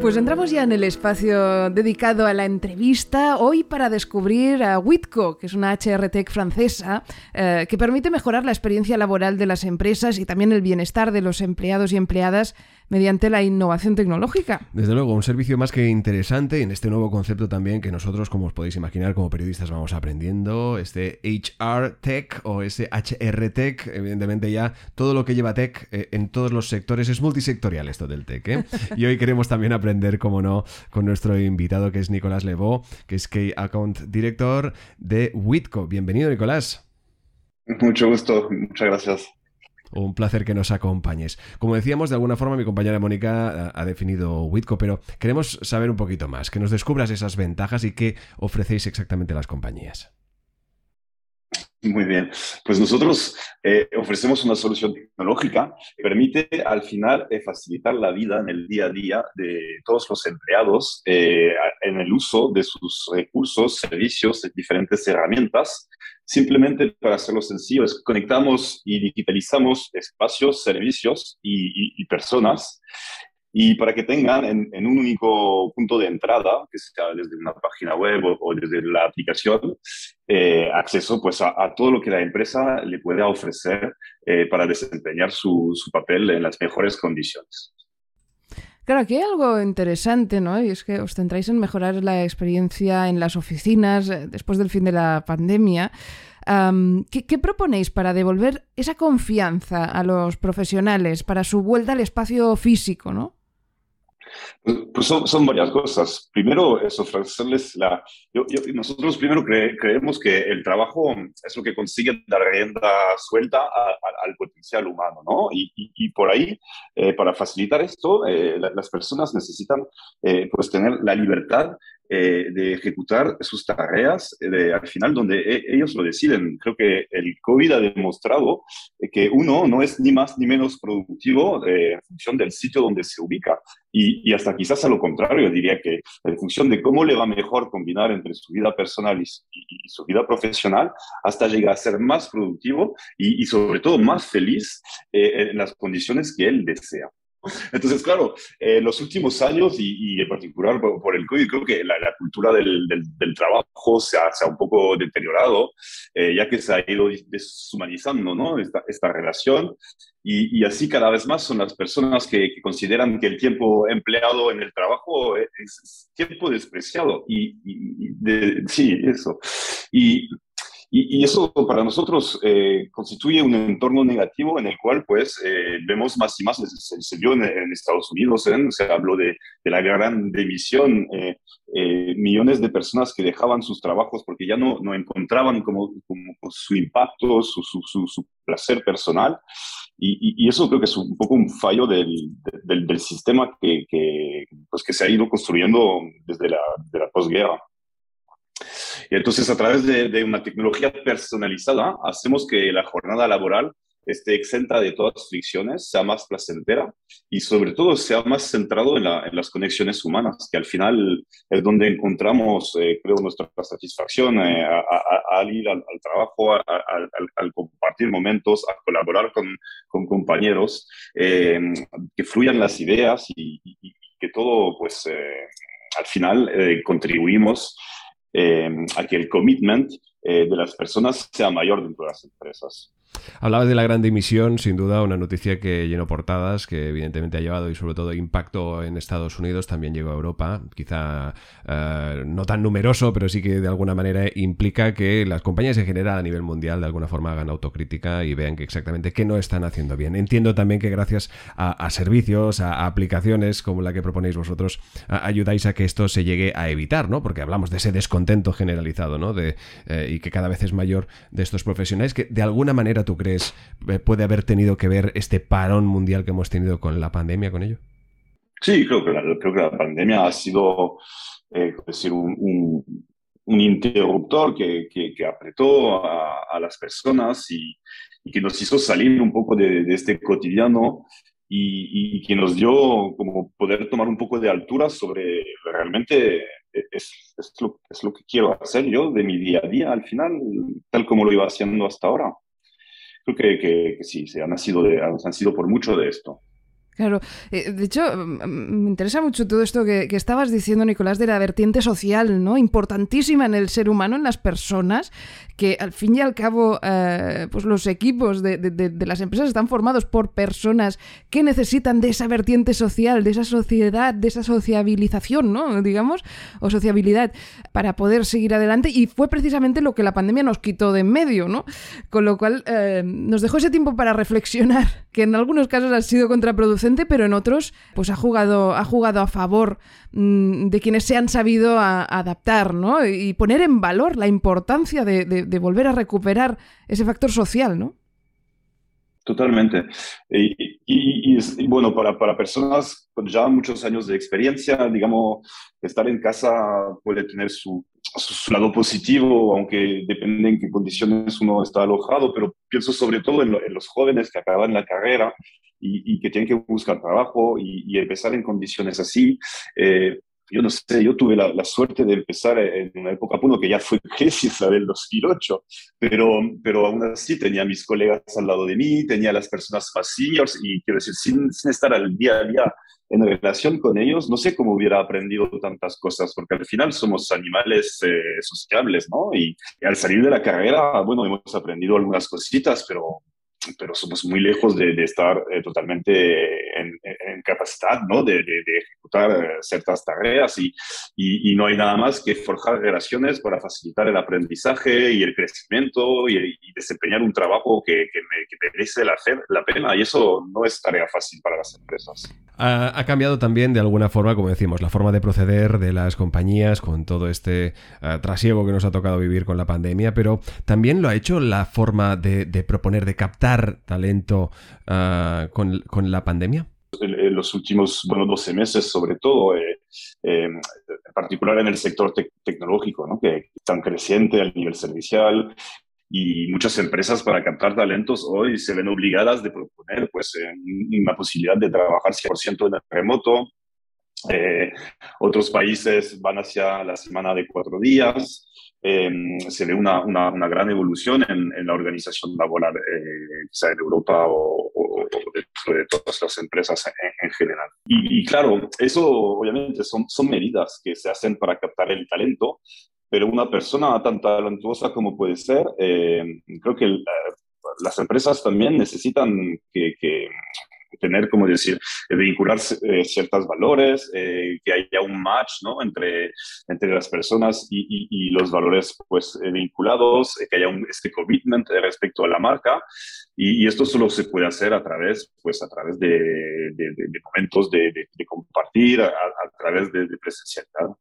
Pues entramos ya en el espacio dedicado a la entrevista, hoy para descubrir a Witco, que es una HR Tech francesa eh, que permite mejorar la experiencia laboral de las empresas y también el bienestar de los empleados y empleadas mediante la innovación tecnológica. Desde luego, un servicio más que interesante en este nuevo concepto también que nosotros, como os podéis imaginar, como periodistas vamos aprendiendo, este HR Tech o ese HR Tech, evidentemente ya todo lo que lleva tech eh, en todos los sectores es multisectorial esto del tech. ¿eh? Y hoy queremos también aprender, como no, con nuestro invitado que es Nicolás Levó, que es Key Account Director de Witco. Bienvenido, Nicolás. Mucho gusto, muchas gracias. Un placer que nos acompañes. Como decíamos, de alguna forma mi compañera Mónica ha definido Witco, pero queremos saber un poquito más, que nos descubras esas ventajas y qué ofrecéis exactamente las compañías. Muy bien, pues nosotros eh, ofrecemos una solución tecnológica que permite al final eh, facilitar la vida en el día a día de todos los empleados eh, en el uso de sus recursos, servicios, diferentes herramientas Simplemente para hacerlo sencillo, conectamos y digitalizamos espacios, servicios y, personas y para que tengan en, un único punto de entrada, que sea desde una página web o, desde la aplicación, eh, acceso pues, a, todo lo que la empresa le pueda ofrecer eh, para desempeñar su, su papel en las mejores condiciones. Claro, aquí hay algo interesante, ¿no? Y es que os centráis en mejorar la experiencia en las oficinas eh, después del fin de la pandemia. ¿qué, ¿Qué proponéis para devolver esa confianza a los profesionales, para su vuelta al espacio físico, ¿no? Pues son, son, varias cosas. Primero es ofrecerles la... nosotros primero creemos que el trabajo es lo que consigue dar rienda suelta al potencial humano, ¿no? Y, y, por ahí, eh, para facilitar esto, eh, las personas necesitan eh, pues tener la libertad eh, de ejecutar sus tareas de, al final donde e, ellos lo deciden. Creo que el COVID ha demostrado que uno no es ni más ni menos productivo eh, en función del sitio donde se ubica. Y, hasta quizás a lo contrario, diría que en función de cómo le va mejor combinar entre su vida personal y, su vida profesional, hasta llegar a ser más productivo y, sobre todo más feliz eh, en las condiciones que él desea. Entonces, claro, en los últimos años y, en particular por, el COVID, creo que la, cultura del, del, trabajo se ha, se ha, un poco deteriorado, eh, ya que se ha ido deshumanizando ¿no? esta, esta relación. Y, y, así cada vez más son las personas que, consideran que el tiempo empleado en el trabajo es, tiempo despreciado. Y, y de, sí, eso. Y y, eso para nosotros eh, constituye un entorno negativo en el cual pues eh, vemos más y más, se, se vio en, Estados Unidos, ¿eh? se habló de, de, la gran división, millones de personas que dejaban sus trabajos porque ya no, no encontraban como, como su impacto, su, su, su, placer personal. Y, y, eso creo que es un poco un fallo del, del, del sistema que, que, pues que se ha ido construyendo desde la, de la posguerra. Y entonces, a través de, una tecnología personalizada, hacemos que la jornada laboral esté exenta de todas fricciones, sea más placentera y sobre todo sea más centrado en, las conexiones humanas, que al final es donde encontramos, eh, creo, nuestra satisfacción eh, al ir al, trabajo, al compartir momentos, a colaborar con, con compañeros, eh, que fluyan las ideas y, y, que todo, pues, al final contribuimos eh, a que el commitment eh, de las personas sea mayor dentro de las empresas. Hablabas de la gran dimisión, sin duda, una noticia que llenó portadas, que evidentemente ha llevado y sobre todo impacto en Estados Unidos, también llegó a Europa, quizá eh, no tan numeroso, pero sí que de alguna manera implica que las compañías en general a nivel mundial de alguna forma hagan autocrítica y vean que exactamente qué no están haciendo bien. Entiendo también que gracias a, servicios, a, aplicaciones como la que proponéis vosotros, ayudáis a que esto se llegue a evitar, ¿no? Porque hablamos de ese descontento generalizado, ¿no? De, eh, y que cada vez es mayor de estos profesionales que de alguna manera tú crees eh, puede haber tenido que ver este parón mundial que hemos tenido con la pandemia con ello? Sí, creo que la, creo que la pandemia ha sido decir, un, un, interruptor que, que, apretó a, las personas y, que nos hizo salir un poco de, de este cotidiano y, que nos dio como poder tomar un poco de altura sobre realmente es, es, lo, es, lo, que quiero hacer yo de mi día a día al final, tal como lo iba haciendo hasta ahora. Creo que, que, sí, se han, sido de, han sido por mucho de esto. Claro, eh, de hecho, me interesa mucho todo esto que, estabas diciendo, Nicolás, de la vertiente social, ¿no? Importantísima en el ser humano, en las personas, que al fin y al cabo, eh, pues los equipos de, las empresas están formados por personas que necesitan de esa vertiente social, de esa sociedad, de esa sociabilización, ¿no? Digamos, o sociabilidad, para poder seguir adelante. Y fue precisamente lo que la pandemia nos quitó de en medio, ¿no? Con lo cual, eh, nos dejó ese tiempo para reflexionar, que en algunos casos ha sido contraproducente pero en otros pues ha jugado, ha jugado a favor mm, de quienes se han sabido adaptar, ¿no? Y poner en valor la importancia de, volver a recuperar ese factor social, ¿no? Totalmente. Y, bueno, para, para, personas con ya muchos años de experiencia, digamos, estar en casa puede tener su, su lado positivo, aunque depende en qué condiciones uno está alojado, pero pienso sobre todo en, en los jóvenes que acaban la carrera y, que tienen que buscar trabajo y, empezar en condiciones así. Eh, yo no sé, yo tuve la, suerte de empezar en una época, uno que ya fue crisis, la del 2008, pero, pero aún así tenía mis colegas al lado de mí, tenía las personas más seniors y quiero decir, sin, sin estar al día a día en relación con ellos, no sé cómo hubiera aprendido tantas cosas, porque al final somos animales eh, sociables, ¿no? Y, y, al salir de la carrera, bueno, hemos aprendido algunas cositas, pero pero somos muy lejos de, estar eh, totalmente en, capacidad ¿no? de, ejecutar eh, ciertas tareas y, y, no hay nada más que forjar relaciones para facilitar el aprendizaje y el crecimiento y, desempeñar un trabajo que, merece la, pena y eso no es tarea fácil para las empresas. Ha, cambiado también de alguna forma, como decimos, la forma de proceder de las compañías con todo este uh, trasiego que nos ha tocado vivir con la pandemia, pero también lo ha hecho la forma de, proponer, de captar talento ah, con, con, la pandemia? En, los últimos bueno, 12 meses, sobre todo, eh, eh, en particular en el sector tecnológico, ¿no? que es tan creciente a nivel servicial, y muchas empresas para captar talentos hoy se ven obligadas de proponer pues una posibilidad de trabajar 100% en remoto. Eh, otros países van hacia la semana de cuatro días. Em, se ve una, una, gran evolución en, en, la organización laboral, eh, sea en Europa o, de, todas las empresas en, general. Y, claro, eso obviamente son, son medidas que se hacen para captar el talento, pero una persona tan talentuosa como puede ser, eh, creo que eh, las empresas también necesitan que, que tener, como decir, eh, vincular eh, ciertos valores, eh, que haya un match ¿no? entre, entre las personas y, y, los valores pues, vinculados, que haya un, este commitment respecto a la marca. Y, esto solo se puede hacer a través, pues, a través de, de, de momentos de, compartir, a, a través de, presencialidad.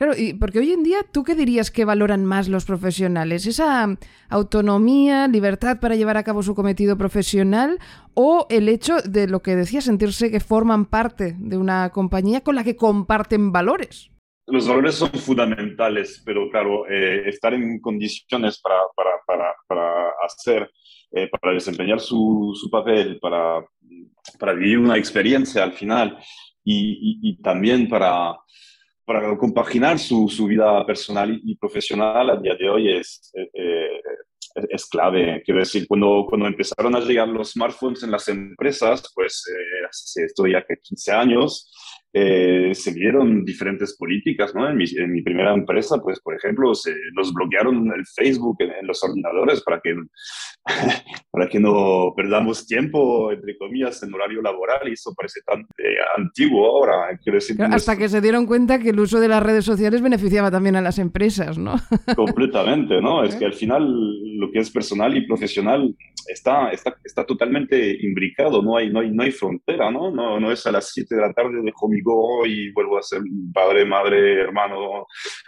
Claro, y porque hoy en día, ¿tú qué dirías que valoran más los profesionales? ¿Esa autonomía, libertad para llevar a cabo su cometido profesional o el hecho de lo que decía, sentirse que forman parte de una compañía con la que comparten valores? Los valores son fundamentales, pero claro, eh, estar en condiciones para, para, para, hacer, eh, para desempeñar su, su, papel, para, para vivir una experiencia al final y, y también para para compaginar su, su, vida personal y profesional a día de hoy es, eh, eh, es clave. Quiero decir, cuando, cuando empezaron a llegar los smartphones en las empresas, pues eh, hace ya que 15 años, eh, se vieron diferentes políticas, ¿no? En mi, en mi, primera empresa, pues, por ejemplo, se, nos bloquearon el Facebook en, los ordenadores para que, para que no perdamos tiempo, entre comillas, en horario laboral, y eso parece tan eh, antiguo ahora. Decir, hasta que se dieron cuenta que el uso de las redes sociales beneficiaba también a las empresas, ¿no? Completamente, ¿no? Es que al final lo que es personal y profesional está, está, está totalmente imbricado, no hay, no hay, no hay frontera, ¿no? ¿no? No es a las 7 de la tarde dejo mi y vuelvo a ser padre, madre, hermano,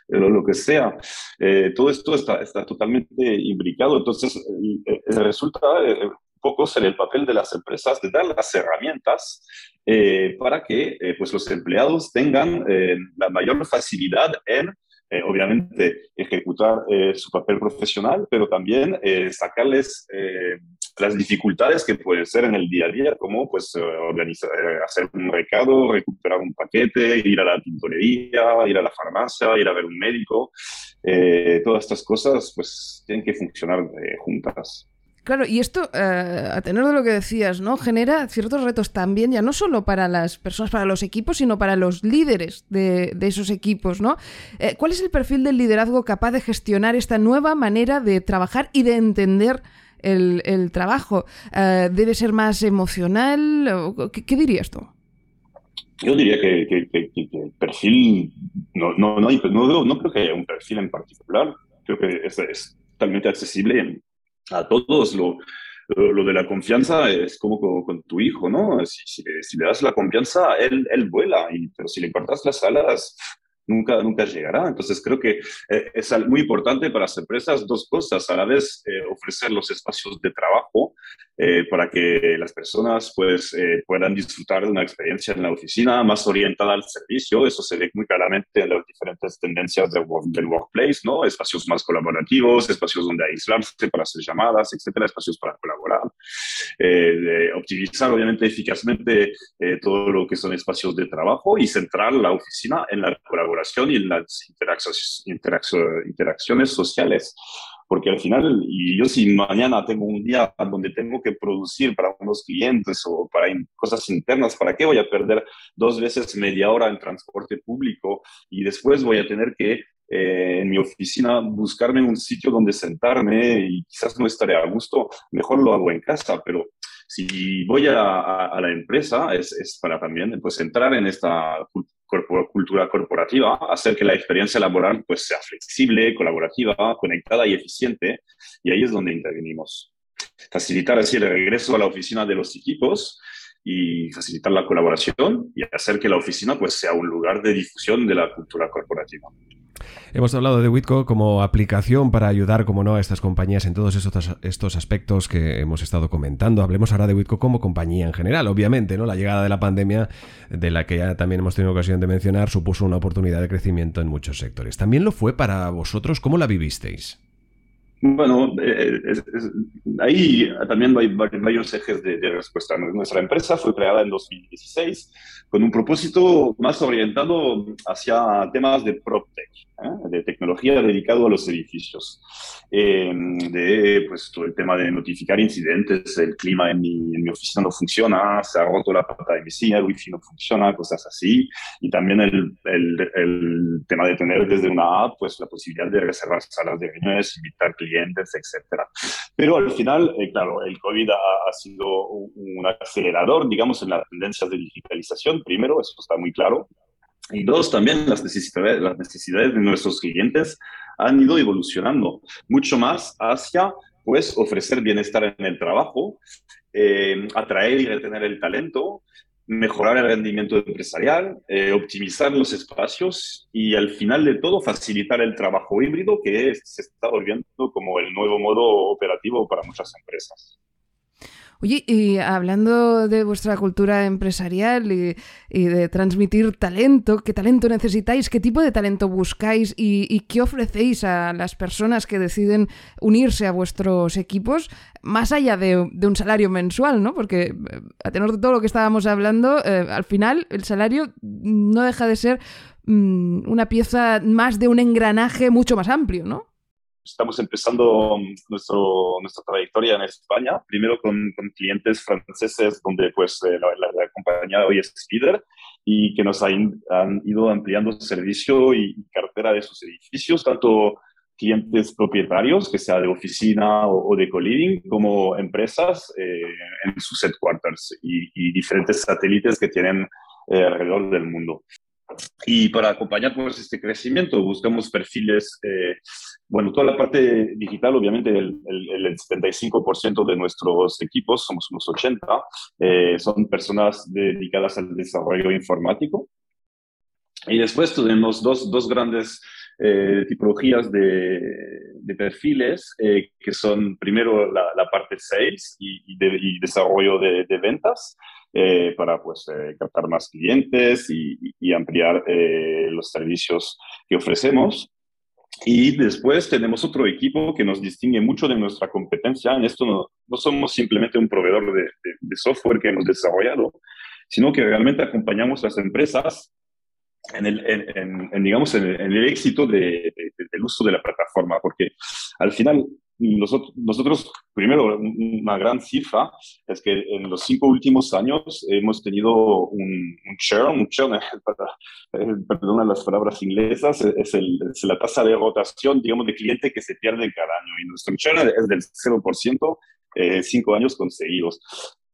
eh, lo, que sea. Eh, todo esto está, está totalmente imbricado, entonces resulta un poco ser el papel de las empresas de dar las herramientas para que pues los empleados tengan la mayor facilidad en eh, obviamente ejecutar eh, su papel profesional, pero también eh, sacarles las dificultades que pueden ser en el día a día, como pues organizar, hacer un recado, recuperar un paquete, ir a la tintorería, ir a la farmacia, ir a ver un médico. todas estas cosas pues tienen que funcionar juntas. Claro, y esto, eh, a tener de lo que decías, ¿no? Genera ciertos retos también, ya no solo para las personas, para los equipos, sino para los líderes de, esos equipos, ¿no? Eh, ¿Cuál es el perfil del liderazgo capaz de gestionar esta nueva manera de trabajar y de entender el, trabajo? Eh, ¿Debe ser más emocional? ¿Qué, dirías tú? Yo diría que, el perfil, no, no, no, no, creo que haya un perfil en particular, creo que es, es totalmente accesible a todos. Lo, lo, de la confianza es como con, tu hijo, ¿no? Si, le das la confianza, él, él vuela, y, pero si le cortas las alas, nunca, nunca llegará. Entonces creo que eh, es muy importante para las empresas dos cosas. A la vez eh, ofrecer los espacios de trabajo eh, para que las personas pues, puedan disfrutar de una experiencia en la oficina más orientada al servicio. Eso se ve muy claramente en las diferentes tendencias del, workplace, ¿no? Espacios más colaborativos, espacios donde aislarse para hacer llamadas, etcétera, espacios para colaborar. optimizar obviamente eficazmente todo lo que son espacios de trabajo y centrar la oficina en la colaboración y en las interacciones, sociales. Porque al final, yo si mañana tengo un día donde tengo que producir para unos clientes o para cosas internas, ¿para qué voy a perder dos veces media hora en transporte público y después voy a tener que eh, en mi oficina buscarme un sitio donde sentarme y quizás no estaré a gusto, mejor lo hago en casa, pero si voy a, a, la empresa es, es, para también pues entrar en esta cultura corporativa, hacer que la experiencia laboral pues, sea flexible, colaborativa, conectada y eficiente. Y ahí es donde intervenimos. Facilitar así el regreso a la oficina de los equipos y facilitar la colaboración y hacer que la oficina pues, sea un lugar de difusión de la cultura corporativa. Hemos hablado de Witco como aplicación para ayudar, como no, a estas compañías en todos estos, estos aspectos que hemos estado comentando. Hablemos ahora de Witco como compañía en general. Obviamente, ¿no? La llegada de la pandemia, de la que ya también hemos tenido ocasión de mencionar, supuso una oportunidad de crecimiento en muchos sectores. ¿También lo fue para vosotros? ¿Cómo la vivisteis? Bueno, eh, ahí también hay varios ejes de, respuesta. Nuestra empresa fue creada en 2016 con un propósito más orientado hacia temas de PropTech, ¿eh? de tecnología dedicado a los edificios, em, de pues, todo el tema de notificar incidentes, el clima en mi, en mi, oficina no funciona, se ha roto la pata de mi silla, el wifi no funciona, cosas así, y también el, el, el tema de tener desde una app pues, la posibilidad de reservar salas de reuniones, invitar clientes, etcétera. Pero al final, eh, claro, el COVID ha, sido un, acelerador, digamos, en las tendencias de digitalización. Primero, eso está muy claro. Y dos, también las necesidades, las necesidades de nuestros clientes han ido evolucionando mucho más hacia pues ofrecer bienestar en el trabajo, eh, atraer y retener el talento, mejorar el rendimiento empresarial, eh, optimizar los espacios y al final de todo facilitar el trabajo híbrido que se está volviendo como el nuevo modo operativo para muchas empresas. Oye, y hablando de vuestra cultura empresarial y, de transmitir talento, ¿qué talento necesitáis? ¿Qué tipo de talento buscáis? Y, qué ofrecéis a las personas que deciden unirse a vuestros equipos, más allá de, un salario mensual, ¿no? Porque eh, a tenor de todo lo que estábamos hablando, eh, al final el salario no deja de ser mm, una pieza más de un engranaje mucho más amplio, ¿no? Estamos empezando nuestro, nuestra trayectoria en España, primero con, clientes franceses donde pues eh, la, compañía hoy es líder y que nos han, ido ampliando servicio y cartera de sus edificios, tanto clientes propietarios, que sea de oficina o, de co-living, como empresas eh, en sus headquarters y, diferentes satélites que tienen eh, alrededor del mundo. Y para acompañar pues, este crecimiento buscamos perfiles, eh, bueno, toda la parte digital, obviamente el, el, 75% de nuestros equipos, somos unos 80, eh, son personas dedicadas al desarrollo informático. Y después tenemos dos, dos grandes tipologías de, de perfiles que son primero la, la parte sales y, de, y desarrollo de, de ventas. para pues captar más clientes y, y ampliar los servicios que ofrecemos. Y después tenemos otro equipo que nos distingue mucho de nuestra competencia. En esto no, no somos simplemente un proveedor de, de, software que hemos desarrollado, sino que realmente acompañamos las empresas en el, en, digamos, en el, éxito de, del uso de la plataforma, porque al final nosotros, nosotros, primero, una gran cifra es que en los cinco últimos años hemos tenido un, un churn, un churn, eh, perdona las palabras inglesas, es, el, es, la tasa de rotación, digamos, de cliente que se pierde cada año. Y nuestro churn es del 0%, eh, cinco años conseguidos.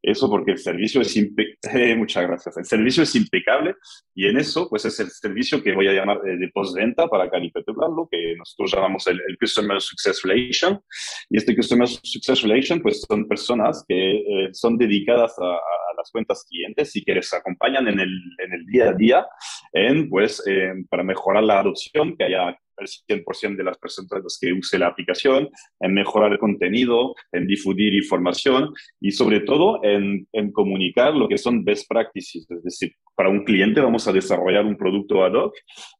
Eso porque el servicio es impecable. muchas gracias. El servicio es impecable y en eso, pues es el servicio que voy a llamar de, de postventa para lo que nosotros llamamos el, Customer Success Relation. Y este Customer Success Relation, pues son personas que eh, son dedicadas a, a, las cuentas clientes y que les acompañan en el, en el día a día en, pues, eh, para mejorar la adopción, que haya el 100% de las personas que use la aplicación, en mejorar el contenido, en difundir información y sobre todo en, en comunicar lo que son best practices. Es decir, para un cliente vamos a desarrollar un producto ad hoc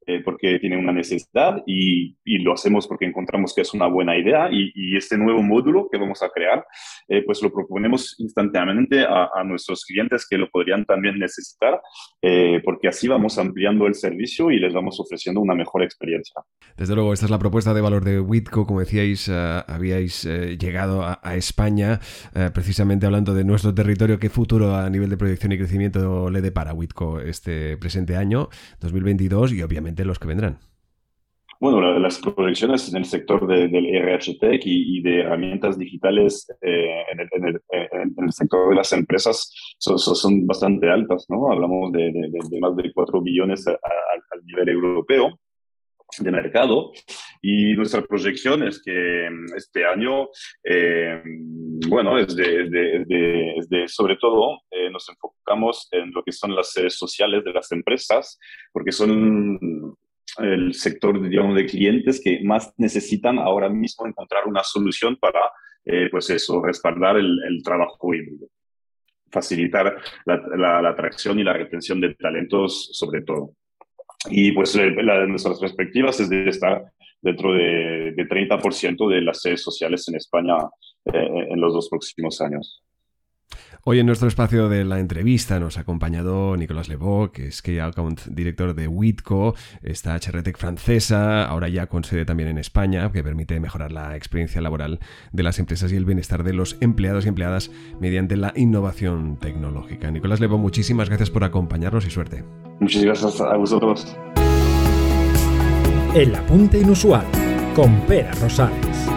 eh, porque tiene una necesidad y, y, lo hacemos porque encontramos que es una buena idea y, y este nuevo módulo que vamos a crear, eh, pues lo proponemos instantáneamente a, a, nuestros clientes que lo podrían también necesitar eh, porque así vamos ampliando el servicio y les vamos ofreciendo una mejor experiencia. Desde luego, esta es la propuesta de valor de Witco. Como decíais, uh, habíais uh, llegado a, España uh, precisamente hablando de nuestro territorio. ¿Qué futuro a nivel de proyección y crecimiento le depara Witco este presente año, 2022, y obviamente los que vendrán? Bueno, la, las proyecciones en el sector de, del RH Tech y, de herramientas digitales eh, en, el, sector de las empresas son, son bastante altas, ¿no? Hablamos de, de, más de 4 billones a, a, a nivel europeo de mercado y nuestra proyección es que mm, este año, eh, bueno, es de, sobre todo eh, nos enfocamos en lo que son las sedes sociales de las empresas, porque son el sector, digamos, de clientes que más necesitan ahora mismo encontrar una solución para, eh, pues eso, respaldar el, trabajo híbrido facilitar la atracción y la retención de talentos sobre todo. Y pues la nuestras perspectivas es de estar dentro de, de 30% de las sedes sociales en España eh, en los dos próximos años. Hoy en nuestro espacio de la entrevista nos ha acompañado Nicolás Lebó, que es Key Account Director de Witco, esta HRTech francesa, ahora ya con sede también en España, que permite mejorar la experiencia laboral de las empresas y el bienestar de los empleados y empleadas mediante la innovación tecnológica. Nicolás Lebó, muchísimas gracias por acompañarnos y suerte. Muchas gracias a vosotros. El apunte inusual con Pera Rosales.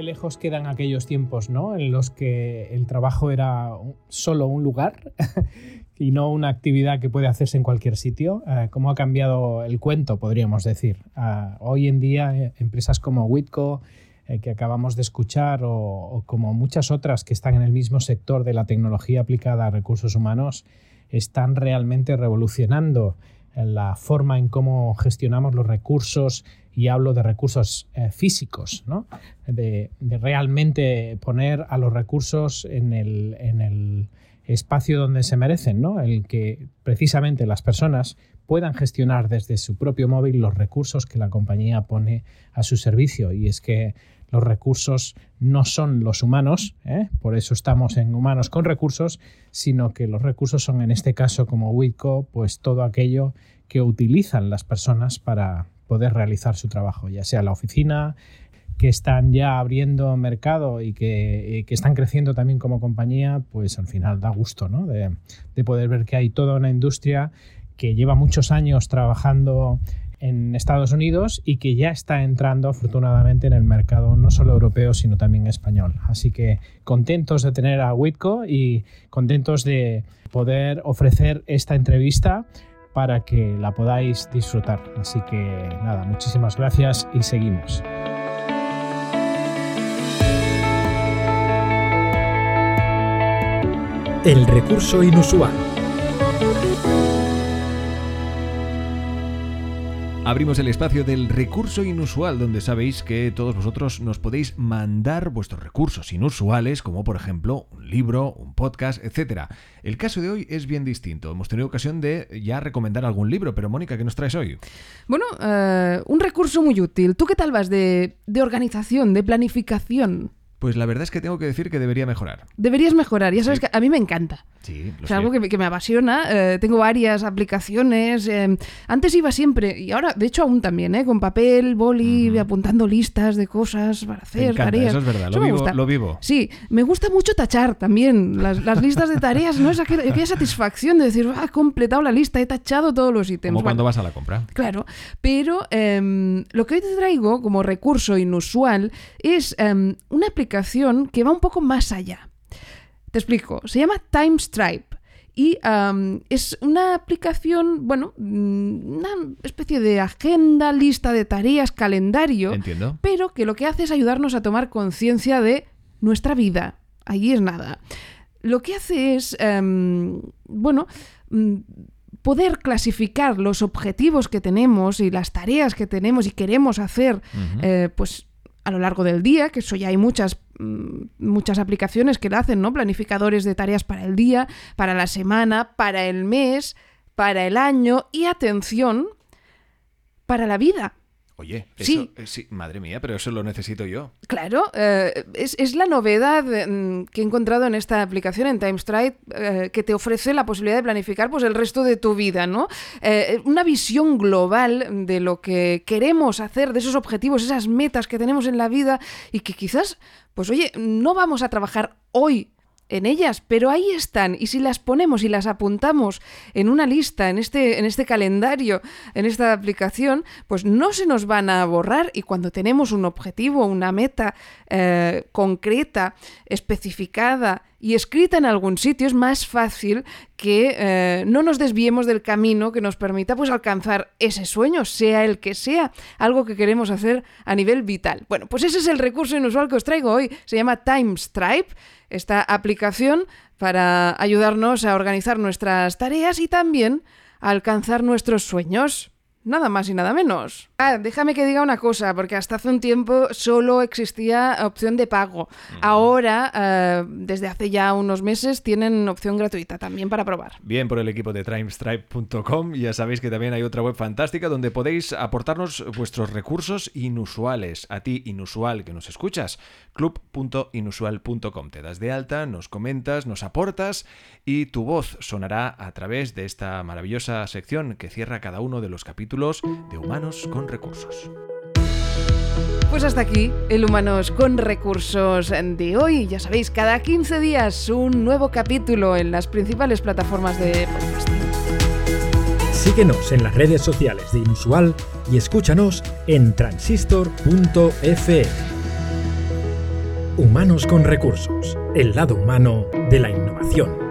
qué lejos quedan aquellos tiempos, ¿no? En los que el trabajo era solo un lugar y no una actividad que puede hacerse en cualquier sitio. Eh, ¿Cómo ha cambiado el cuento, podríamos decir? Uh, hoy en día, eh, empresas como Witco, eh, que acabamos de escuchar, o, como muchas otras que están en el mismo sector de la tecnología aplicada a recursos humanos, están realmente revolucionando la forma en cómo gestionamos los recursos y hablo de recursos eh, físicos, ¿no? de, realmente poner a los recursos en el, en el espacio donde se merecen, ¿no? el que precisamente las personas puedan gestionar desde su propio móvil los recursos que la compañía pone a su servicio. Y es que los recursos no son los humanos, ¿eh? por eso estamos en humanos con recursos, sino que los recursos son en este caso como Witco, pues todo aquello que utilizan las personas para, poder realizar su trabajo, ya sea la oficina, que están ya abriendo mercado y que, que, están creciendo también como compañía, pues al final da gusto ¿no? de poder ver que hay toda una industria que lleva muchos años trabajando en Estados Unidos y que ya está entrando afortunadamente en el mercado no solo europeo sino también español. Así que contentos de tener a Witco y contentos de poder ofrecer esta entrevista para que la podáis disfrutar. Así que nada, muchísimas gracias y seguimos. El recurso inusual. Abrimos el espacio del recurso inusual, donde sabéis que todos vosotros nos podéis mandar vuestros recursos inusuales, como por ejemplo un libro, un podcast, etc. El caso de hoy es bien distinto. Hemos tenido ocasión de ya recomendar algún libro, pero Mónica, ¿qué nos traes hoy? Bueno, uh, un recurso muy útil. ¿Tú qué tal vas de, de organización, de planificación? Pues la verdad es que tengo que decir que debería mejorar. Deberías mejorar, ya sabes Sí. que a mí me encanta. Sí, lo Es algo que me, que me apasiona. eh, tengo varias aplicaciones. eh, antes iba siempre, y ahora, de hecho, aún también, eh, con papel, boli, apuntando listas de cosas para Me hacer, encanta, tareas. eso es verdad, lo me vivo, gusta. lo vivo. Sí, me gusta mucho tachar también las, las listas de tareas. No es aquella, aquella satisfacción de decir, ah, he completado la lista, he tachado todos los ítems. Como cuando vas a la compra. Claro, pero em, lo que hoy te traigo como recurso inusual es em, una aplicación que va un poco más allá. Te explico, se llama TimeStripe y am, es una aplicación, bueno, mm, una especie de agenda, lista de tareas, calendario, Entiendo. pero que lo que hace es ayudarnos a tomar conciencia de nuestra vida. Allí es nada. Lo que hace es, em, bueno, mm, poder clasificar los objetivos que tenemos y las tareas que tenemos y queremos hacer, eh, pues a lo largo del día, que eso ya hay muchas mm, muchas aplicaciones que lo hacen, ¿no? Planificadores de tareas para el día, para la semana, para el mes, para el año y atención, para la vida. Oye, eso, Sí. eh, sí, madre mía, pero eso lo necesito yo. Claro, eh, es, es la novedad mm, que he encontrado en esta aplicación, en TimeStripe, eh, que te ofrece la posibilidad de planificar pues, el resto de tu vida, ¿no? Eh, una visión global de lo que queremos hacer, de esos objetivos, esas metas que tenemos en la vida y que quizás, pues oye, no vamos a trabajar hoy en ellas, pero ahí están. Y si las ponemos y las apuntamos en una lista, en este, en este calendario, en esta aplicación, pues no se nos van a borrar. Y cuando tenemos un objetivo, una meta eh, concreta, especificada y escrita en algún sitio, es más fácil que eh, no nos desviemos del camino que nos permita pues alcanzar ese sueño, sea el que sea, algo que queremos hacer a nivel vital. Bueno, pues ese es el recurso inusual que os traigo hoy. Se llama TimeStripe, esta aplicación para ayudarnos a organizar nuestras tareas y también a alcanzar nuestros sueños. Nada más y nada menos. Ah, déjame que diga una cosa, porque hasta hace un tiempo solo existía opción de pago. Ahora, eh, desde hace ya unos meses, tienen opción gratuita también para probar. Bien por el equipo de TimeStripe.com. Ya sabéis que también hay otra web fantástica donde podéis aportarnos vuestros recursos inusuales. A ti, inusual, que nos escuchas. club.inusual.com. Te das de alta, nos comentas, nos aportas y tu voz sonará a través de esta maravillosa sección que cierra cada uno de los capítulos de Humanos con Recursos. Pues hasta aquí el Humanos con Recursos de hoy. Ya sabéis, cada 15 días un nuevo capítulo en las principales plataformas de podcasting. Síguenos en las redes sociales de Inusual y escúchanos en transistor.fm. Humanos con recursos, el lado humano de la innovación.